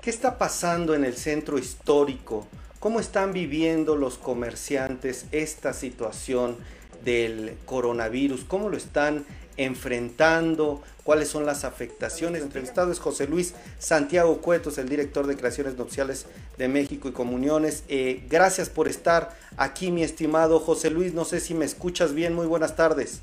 ¿Qué está pasando en el centro histórico? ¿Cómo están viviendo los comerciantes esta situación del coronavirus? ¿Cómo lo están enfrentando? ¿Cuáles son las afectaciones? Entrevistado es José Luis Santiago Cuetos, el director de Creaciones Nupciales de México y Comuniones. Eh, gracias por estar aquí, mi estimado José Luis. No sé si me escuchas bien. Muy buenas tardes.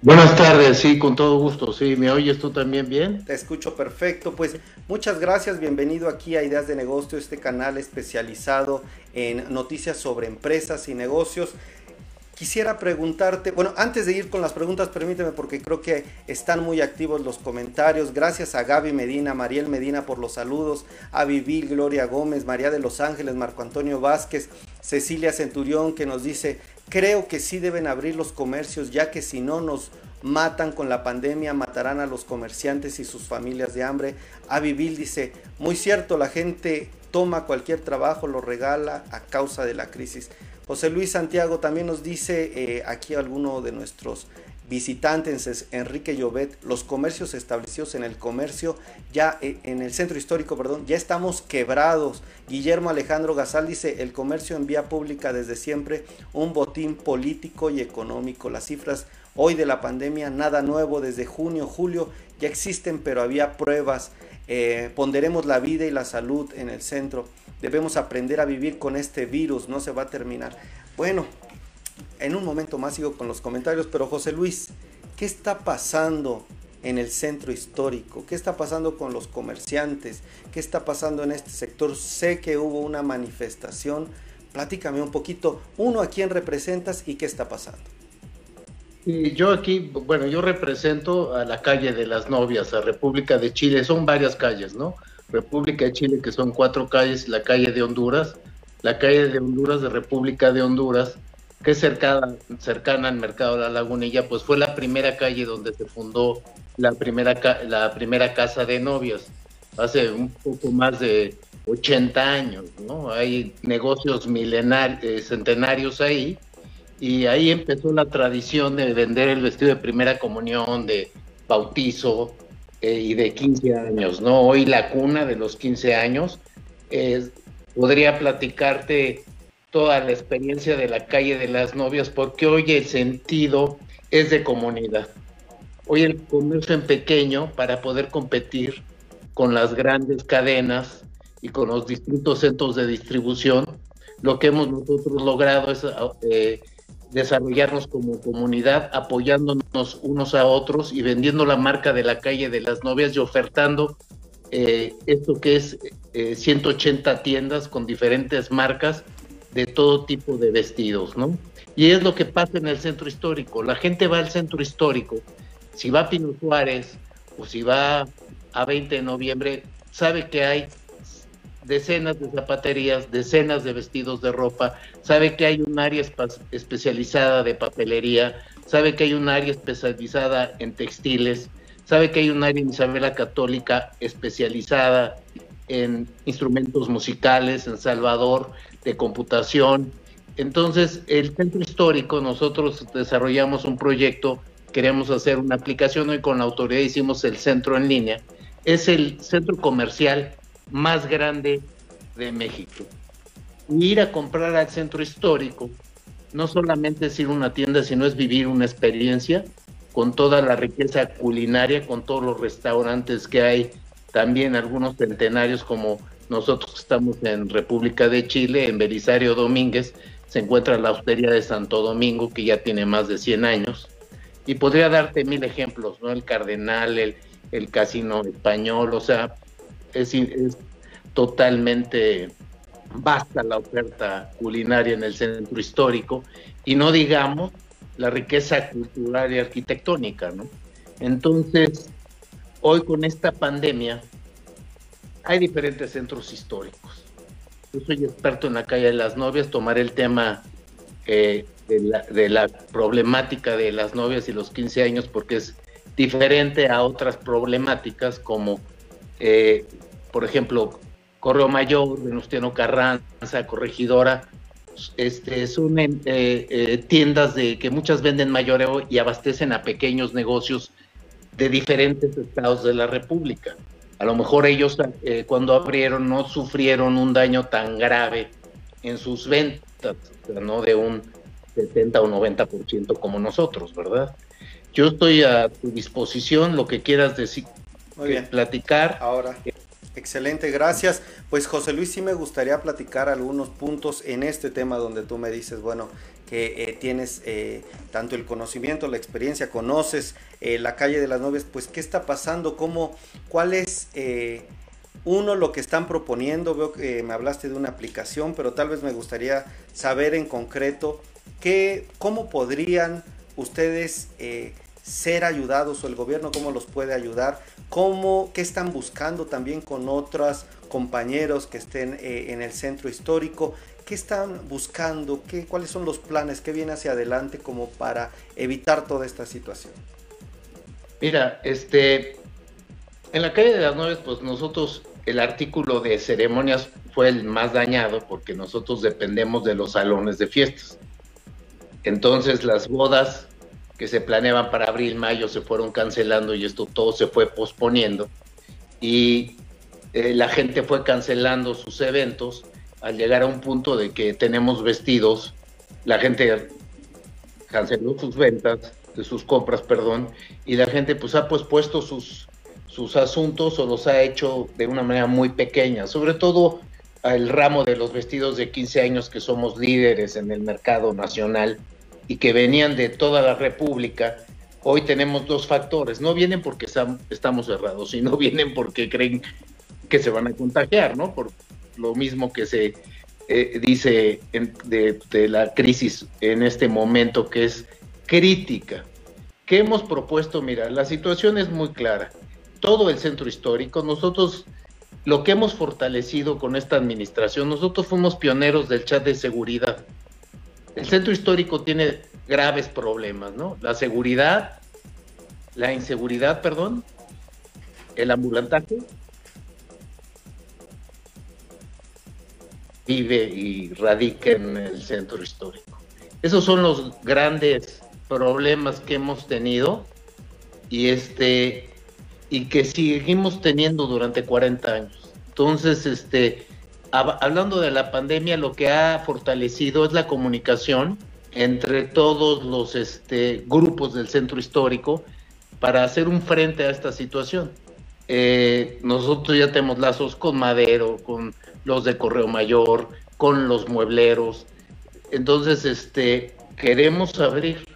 Buenas tardes, sí, con todo gusto. Sí, ¿me oyes tú también bien? Te escucho perfecto. Pues muchas gracias, bienvenido aquí a Ideas de Negocio, este canal especializado en noticias sobre empresas y negocios. Quisiera preguntarte, bueno, antes de ir con las preguntas, permíteme porque creo que están muy activos los comentarios. Gracias a Gaby Medina, Mariel Medina por los saludos, a Vivil, Gloria Gómez, María de los Ángeles, Marco Antonio Vázquez, Cecilia Centurión que nos dice, creo que sí deben abrir los comercios ya que si no nos matan con la pandemia, matarán a los comerciantes y sus familias de hambre. A Vivil dice, muy cierto, la gente toma cualquier trabajo, lo regala a causa de la crisis. José Luis Santiago también nos dice eh, aquí alguno de nuestros visitantes, Enrique Llobet, los comercios establecidos en el comercio, ya eh, en el centro histórico, perdón, ya estamos quebrados. Guillermo Alejandro Gazal dice, el comercio en vía pública desde siempre un botín político y económico. Las cifras hoy de la pandemia, nada nuevo, desde junio, julio, ya existen, pero había pruebas. Eh, ponderemos la vida y la salud en el centro. Debemos aprender a vivir con este virus, no se va a terminar. Bueno, en un momento más sigo con los comentarios, pero José Luis, ¿qué está pasando en el centro histórico? ¿Qué está pasando con los comerciantes? ¿Qué está pasando en este sector? Sé que hubo una manifestación. Platícame un poquito, uno, a quién representas y qué está pasando. yo aquí, bueno, yo represento a la calle de las novias, a República de Chile, son varias calles, ¿no? República de Chile, que son cuatro calles, la calle de Honduras, la calle de Honduras de República de Honduras, que es cercana, cercana al Mercado de la Lagunilla, pues fue la primera calle donde se fundó la primera, la primera casa de novios, hace un poco más de 80 años, ¿no? Hay negocios milenarios, eh, centenarios ahí, y ahí empezó la tradición de vender el vestido de primera comunión, de bautizo, eh, y de 15 años, ¿no? Hoy la cuna de los 15 años. podría platicarte toda la experiencia de la calle de las novias, porque hoy el sentido es de comunidad. Hoy el comercio en pequeño, para poder competir con las grandes cadenas y con los distintos centros de distribución, lo que hemos nosotros logrado es eh, desarrollarnos como comunidad, apoyándonos unos a otros y vendiendo la marca de la calle de las novias y ofertando eh, esto que es 180 eh, tiendas con diferentes marcas de todo tipo de vestidos, ¿no? Y es lo que pasa en el centro histórico. La gente va al centro histórico, si va a Pino Suárez o si va a 20 de noviembre, sabe que hay decenas de zapaterías, decenas de vestidos de ropa, sabe que hay un área especializada de papelería, sabe que hay un área especializada en textiles, sabe que hay un área en Isabela Católica especializada en instrumentos musicales, en Salvador, de computación. Entonces, el centro histórico, nosotros desarrollamos un proyecto, queremos hacer una aplicación, hoy con la autoridad hicimos el centro en línea, es el centro comercial más grande de México. ir a comprar al centro histórico no solamente es ir a una tienda, sino es vivir una experiencia con toda la riqueza culinaria, con todos los restaurantes que hay, también algunos centenarios como nosotros estamos en República de Chile, en Belisario Domínguez, se encuentra la hostería de Santo Domingo, que ya tiene más de 100 años. Y podría darte mil ejemplos, ¿no? El Cardenal, el, el Casino Español, o sea, es, es totalmente vasta la oferta culinaria en el centro histórico y no digamos la riqueza cultural y arquitectónica, ¿no? Entonces, hoy con esta pandemia hay diferentes centros históricos. Yo soy experto en la calle de las novias, tomar el tema eh, de, la, problemática de las novias y los 15 años porque es diferente a otras problemáticas como eh, por ejemplo, Correo Mayor, Venustiano Carranza, Corregidora, este, son eh, eh, tiendas de que muchas venden mayoreo y abastecen a pequeños negocios de diferentes estados de la República. A lo mejor ellos eh, cuando abrieron no sufrieron un daño tan grave en sus ventas, no de un 70 o 90% como nosotros, ¿verdad? Yo estoy a tu disposición, lo que quieras decir, platicar. Ahora. Excelente, gracias. Pues José Luis, sí me gustaría platicar algunos puntos en este tema donde tú me dices, bueno, que eh, tienes eh, tanto el conocimiento, la experiencia, conoces eh, la calle de las novias, pues qué está pasando, cómo, cuál es uno lo que están proponiendo. Veo que me hablaste de una aplicación, pero tal vez me gustaría saber en concreto qué, cómo podrían ustedes ser ayudados o el gobierno cómo los puede ayudar, cómo, qué están buscando también con otros compañeros que estén en el centro histórico, qué están buscando, qué, cuáles son los planes, qué viene hacia adelante como para evitar toda esta situación. Mira, este, en la calle de las Nueve, pues nosotros el artículo de ceremonias fue el más dañado porque nosotros dependemos de los salones de fiestas. Entonces las bodas que se planeaban para abril, mayo, se fueron cancelando y esto todo se fue posponiendo. Y eh, la gente fue cancelando sus eventos al llegar a un punto de que tenemos vestidos, la gente canceló sus ventas, sus compras, perdón, y la gente pues ha pospuesto sus, sus asuntos o los ha hecho de una manera muy pequeña, sobre todo el ramo de los vestidos de 15 años que somos líderes en el mercado nacional y que venían de toda la República, hoy tenemos dos factores. No vienen porque estamos cerrados, sino vienen porque creen que se van a contagiar, ¿no? Lo mismo que se eh, dice de, de, la crisis en este momento, que es crítica. ¿Qué hemos propuesto? Mira, la situación es muy clara. Todo el centro histórico, nosotros lo que hemos fortalecido con esta administración, nosotros fuimos pioneros del chat de seguridad el centro histórico tiene graves problemas, ¿no? La seguridad, la inseguridad, perdón, el ambulantaje, vive y radica en el centro histórico. Esos son los grandes problemas que hemos tenido y este y que seguimos teniendo durante 40 años. Entonces, este hablando de la pandemia, lo que ha fortalecido es la comunicación entre todos los este, grupos del centro histórico para hacer un frente a esta situación. Eh, nosotros ya tenemos lazos con Madero, con los de Correo Mayor, con los muebleros. Entonces, este, queremos abrir,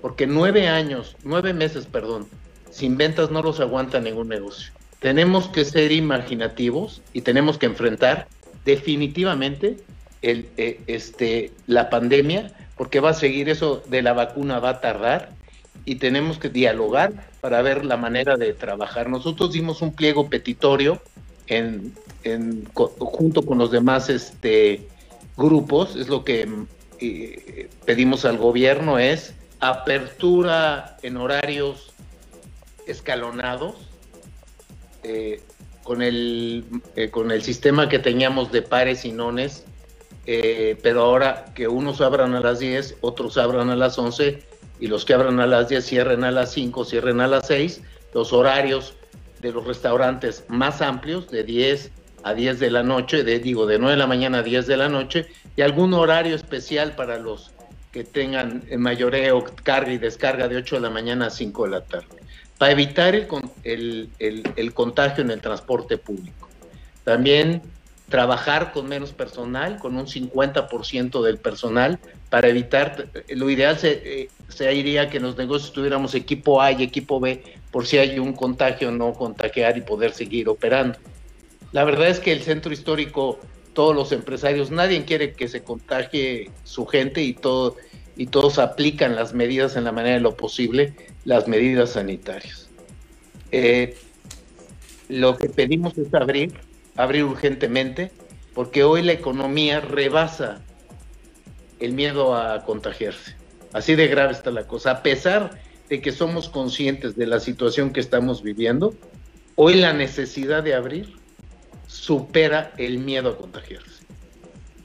porque nueve años, nueve meses, perdón, sin ventas no los aguanta ningún negocio. Tenemos que ser imaginativos y tenemos que enfrentar definitivamente el, eh, este, la pandemia, porque va a seguir eso de la vacuna, va a tardar y tenemos que dialogar para ver la manera de trabajar. Nosotros dimos un pliego petitorio en, junto con los demás este, grupos, es lo que eh, pedimos al gobierno, es apertura en horarios escalonados, eh, con el, eh, con el sistema que teníamos de pares y nones, pero ahora que unos abran a las 10, otros abran a las 11 y los que abran a las 10 cierren a las 5, cierren a las 6, los horarios de los restaurantes más amplios, de 10 a 10 de la noche, de, digo, de 9 de la mañana a 10 de la noche, y algún horario especial para los que tengan mayoreo, carga y descarga de 8 de la mañana a 5 de la tarde para evitar el, el, contagio en el transporte público. También trabajar con menos personal, con un 50% del personal, para evitar, lo ideal se, eh, que en los negocios tuviéramos equipo A y equipo B, por si hay un contagio no contagiar y poder seguir operando. La verdad es que el centro histórico, todos los empresarios, nadie quiere que se contagie su gente y todo y todos aplican las medidas en la manera de lo posible, las medidas sanitarias. Eh, lo que pedimos es abrir, abrir urgentemente, porque hoy la economía rebasa el miedo a contagiarse. Así de grave está la cosa. A pesar de que somos conscientes de la situación que estamos viviendo, hoy la necesidad de abrir supera el miedo a contagiarse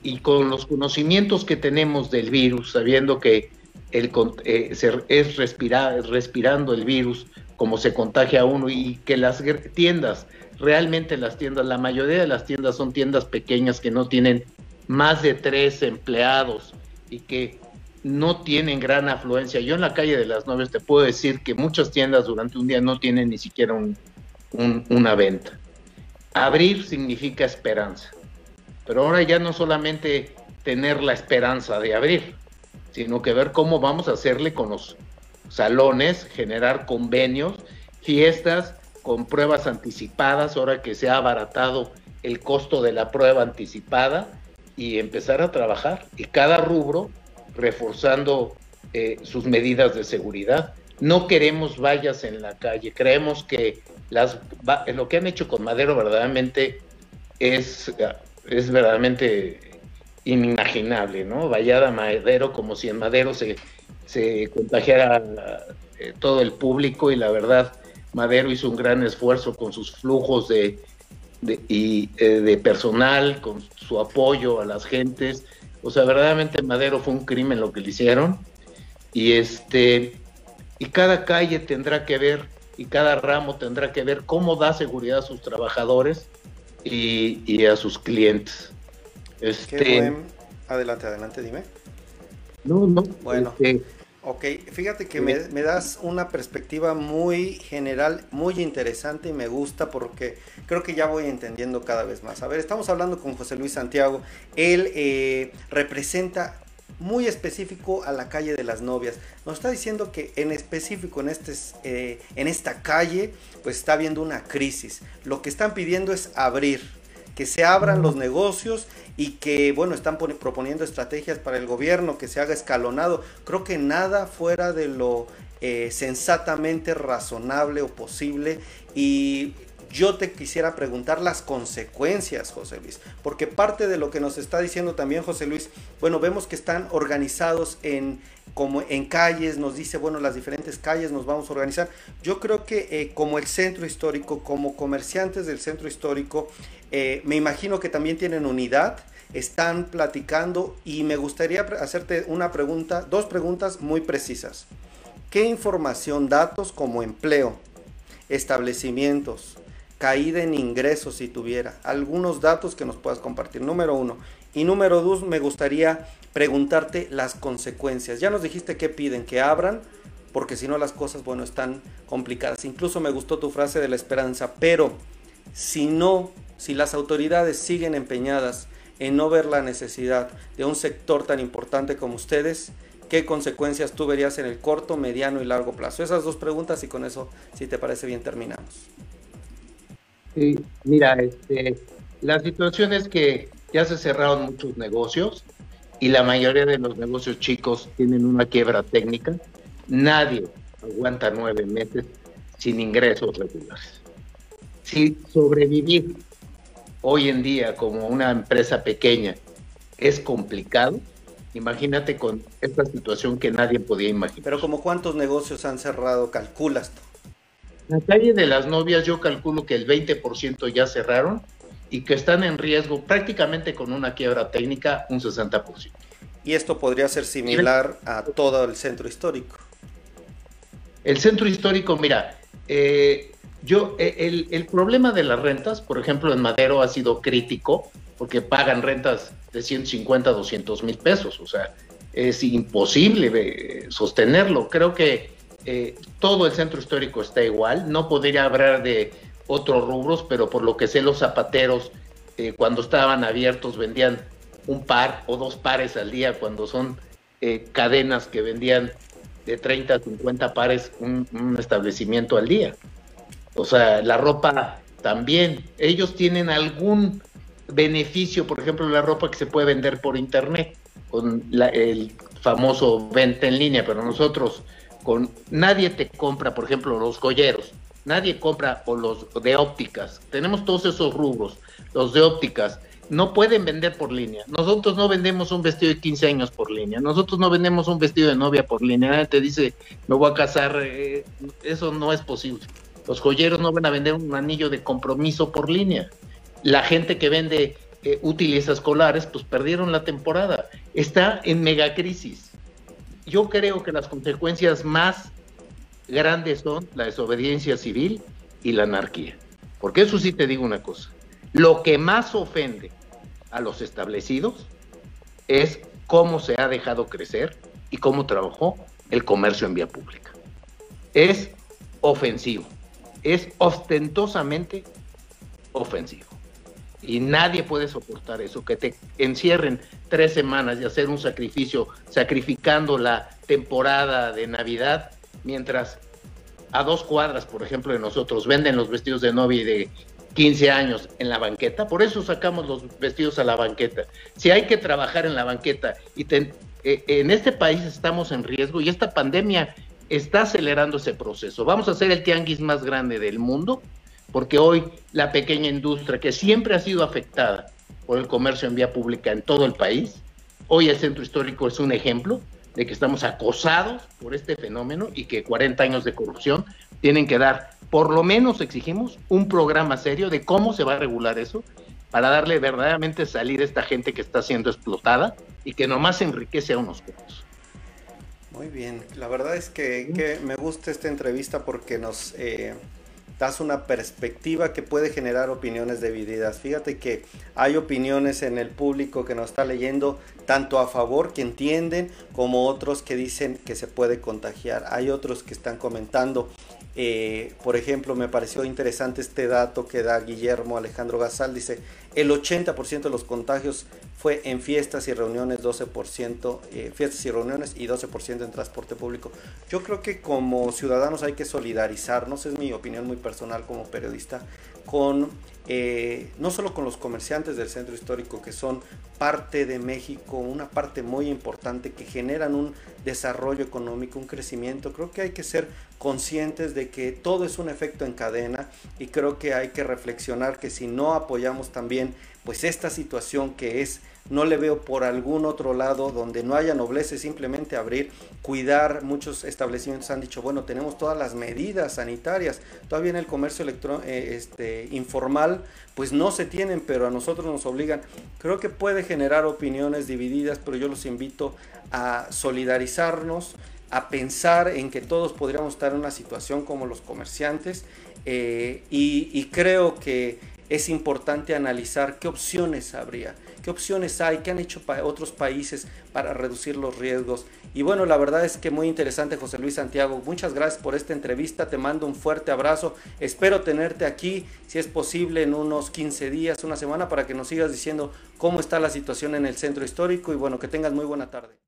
y con los conocimientos que tenemos del virus, sabiendo que el, eh, es respirando el virus, como se contagia a uno y que las tiendas, realmente las tiendas, la mayoría de las tiendas son tiendas pequeñas que no tienen más de tres empleados y que no tienen gran afluencia. Yo en la calle de las Novias te puedo decir que muchas tiendas durante un día no tienen ni siquiera una venta. Abrir significa esperanza, pero ahora ya no solamente tener la esperanza de abrir, sino que ver cómo vamos a hacerle con los salones, generar convenios, fiestas con pruebas anticipadas, ahora que se ha abaratado el costo de la prueba anticipada y empezar a trabajar. Y cada rubro reforzando eh, sus medidas de seguridad. No queremos vallas en la calle, creemos que las, lo que han hecho con Madero verdaderamente es, es verdaderamente inimaginable, ¿no? Vallada Madero como si en Madero se, se contagiara eh, todo el público y la verdad Madero hizo un gran esfuerzo con sus flujos de, de, eh, de personal, con su apoyo a las gentes, o sea, verdaderamente Madero fue un crimen lo que le hicieron. Y este y cada calle tendrá que ver y cada ramo tendrá que ver cómo da seguridad a sus trabajadores y, a sus clientes. Este, Adelante, adelante, dime. No, no. Bueno. Este, Ok, fíjate que me, das una perspectiva muy general, muy interesante y me gusta porque creo que ya voy entendiendo cada vez más. A ver, estamos hablando con José Luis Santiago. Él eh, representa muy específico a la calle de las novias. Nos está diciendo que en específico en, este, eh, en esta calle pues está habiendo una crisis. Lo que están pidiendo es abrir, que se abran los negocios y que, bueno, están proponiendo estrategias para el gobierno, que se haga escalonado. Creo que nada fuera de lo eh, sensatamente razonable o posible y yo te quisiera preguntar las consecuencias, José Luis, porque parte de lo que nos está diciendo también José Luis, bueno, vemos que están organizados en como en calles, nos dice, bueno, las diferentes calles nos vamos a organizar. Yo creo que eh, como el centro histórico, como comerciantes del centro histórico, eh, me imagino que también tienen unidad, están platicando y me gustaría hacerte una pregunta, dos preguntas muy precisas. ¿Qué información, datos como empleo, establecimientos, caída en ingresos si tuviera, algunos datos que nos puedas compartir? Número uno. Y número dos, me gustaría preguntarte las consecuencias. Ya nos dijiste que piden, que abran, porque si no las cosas, bueno, están complicadas. Incluso me gustó tu frase de la esperanza, pero si no si las autoridades siguen empeñadas en no ver la necesidad de un sector tan importante como ustedes, ¿qué consecuencias tú verías en el corto, mediano y largo plazo? Esas dos preguntas y con eso, si te parece bien, terminamos. Sí, mira, este, la situación es que ya se cerraron muchos negocios y la mayoría de los negocios chicos tienen una quiebra técnica. Nadie aguanta nueve meses sin ingresos regulares. Si sobrevivir hoy en día como una empresa pequeña es complicado, imagínate con esta situación que nadie podía imaginar. Pero como cuántos negocios han cerrado, calculas tú. La calle de las novias yo calculo que el 20% ya cerraron y que están en riesgo prácticamente con una quiebra técnica un 60%. Y esto podría ser similar a todo el centro histórico. El centro histórico, mira, eh, yo, e, el, problema de las rentas, por ejemplo, en Madero ha sido crítico porque pagan rentas de 150 a 200 mil pesos, o sea, es imposible eh, sostenerlo. Creo que eh, todo el centro histórico está igual, no podría hablar de otros rubros, pero por lo que sé los zapateros, eh, cuando estaban abiertos vendían un par o dos pares al día, cuando son cadenas que vendían de 30 a 50 pares un establecimiento al día. O sea, la ropa también. Ellos tienen algún beneficio, por ejemplo, la ropa que se puede vender por internet, con el famoso venta en línea, pero nosotros con nadie te compra, por ejemplo, los joyeros, nadie compra o los de ópticas. Tenemos todos esos rubros, los de ópticas no pueden vender por línea. Nosotros no vendemos un vestido de 15 años por línea. Nosotros no vendemos un vestido de novia por línea. Nadie te dice, me voy a casar. Eh, eso no es posible. Los joyeros no van a vender un anillo de compromiso por línea. La gente que vende eh, útiles escolares, pues perdieron la temporada. Está en megacrisis. Yo creo que las consecuencias más grandes son la desobediencia civil y la anarquía. Porque eso sí te digo una cosa, lo que más ofende a los establecidos es cómo se ha dejado crecer y cómo trabajó el comercio en vía pública. Es ofensivo, es ostentosamente ofensivo. Y nadie puede soportar eso, que te encierren tres semanas y hacer un sacrificio, sacrificando la temporada de Navidad, mientras a dos cuadras, por ejemplo, de nosotros venden los vestidos de novia y de 15 años en la banqueta, por eso sacamos los vestidos a la banqueta. Si hay que trabajar en la banqueta y eh, en este país estamos en riesgo y esta pandemia está acelerando ese proceso. Vamos a ser el tianguis más grande del mundo porque hoy la pequeña industria que siempre ha sido afectada por el comercio en vía pública en todo el país, hoy el centro histórico es un ejemplo de que estamos acosados por este fenómeno y que 40 años de corrupción tienen que dar, por lo menos exigimos, un programa serio de cómo se va a regular eso para darle verdaderamente salida a esta gente que está siendo explotada y que nomás enriquece a unos pocos. Muy bien, la verdad es que, me gusta esta entrevista porque nos... Eh, das una perspectiva que puede generar opiniones divididas. Fíjate que hay opiniones en el público que nos está leyendo, tanto a favor, que entienden, como otros que dicen que se puede contagiar. Hay otros que están comentando. Eh, por ejemplo, me pareció interesante este dato que da Guillermo Alejandro Gazal. Dice, el 80% de los contagios fue en fiestas y reuniones, 12% eh, fiestas y reuniones y 12% en transporte público. Yo creo que como ciudadanos hay que solidarizarnos, es mi opinión muy personal como periodista, con eh, no solo con los comerciantes del centro histórico que son parte de México, una parte muy importante que generan un desarrollo económico, un crecimiento. Creo que hay que ser conscientes de que todo es un efecto en cadena y creo que hay que reflexionar que si no apoyamos también pues esta situación que es no le veo por algún otro lado donde no haya nobleza, simplemente abrir, cuidar. Muchos establecimientos han dicho, bueno, tenemos todas las medidas sanitarias. Todavía en el comercio electrónico, eh, este, informal, pues no se tienen, pero a nosotros nos obligan. Creo que puede generar opiniones divididas, pero yo los invito a solidarizarnos, a pensar en que todos podríamos estar en una situación como los comerciantes eh, y creo que es importante analizar qué opciones habría qué opciones hay, qué han hecho otros países para reducir los riesgos. Y bueno, la verdad es que muy interesante José Luis Santiago. Muchas gracias por esta entrevista, te mando un fuerte abrazo. Espero tenerte aquí, si es posible, en unos 15 días, una semana, para que nos sigas diciendo cómo está la situación en el centro histórico y bueno, que tengas muy buena tarde.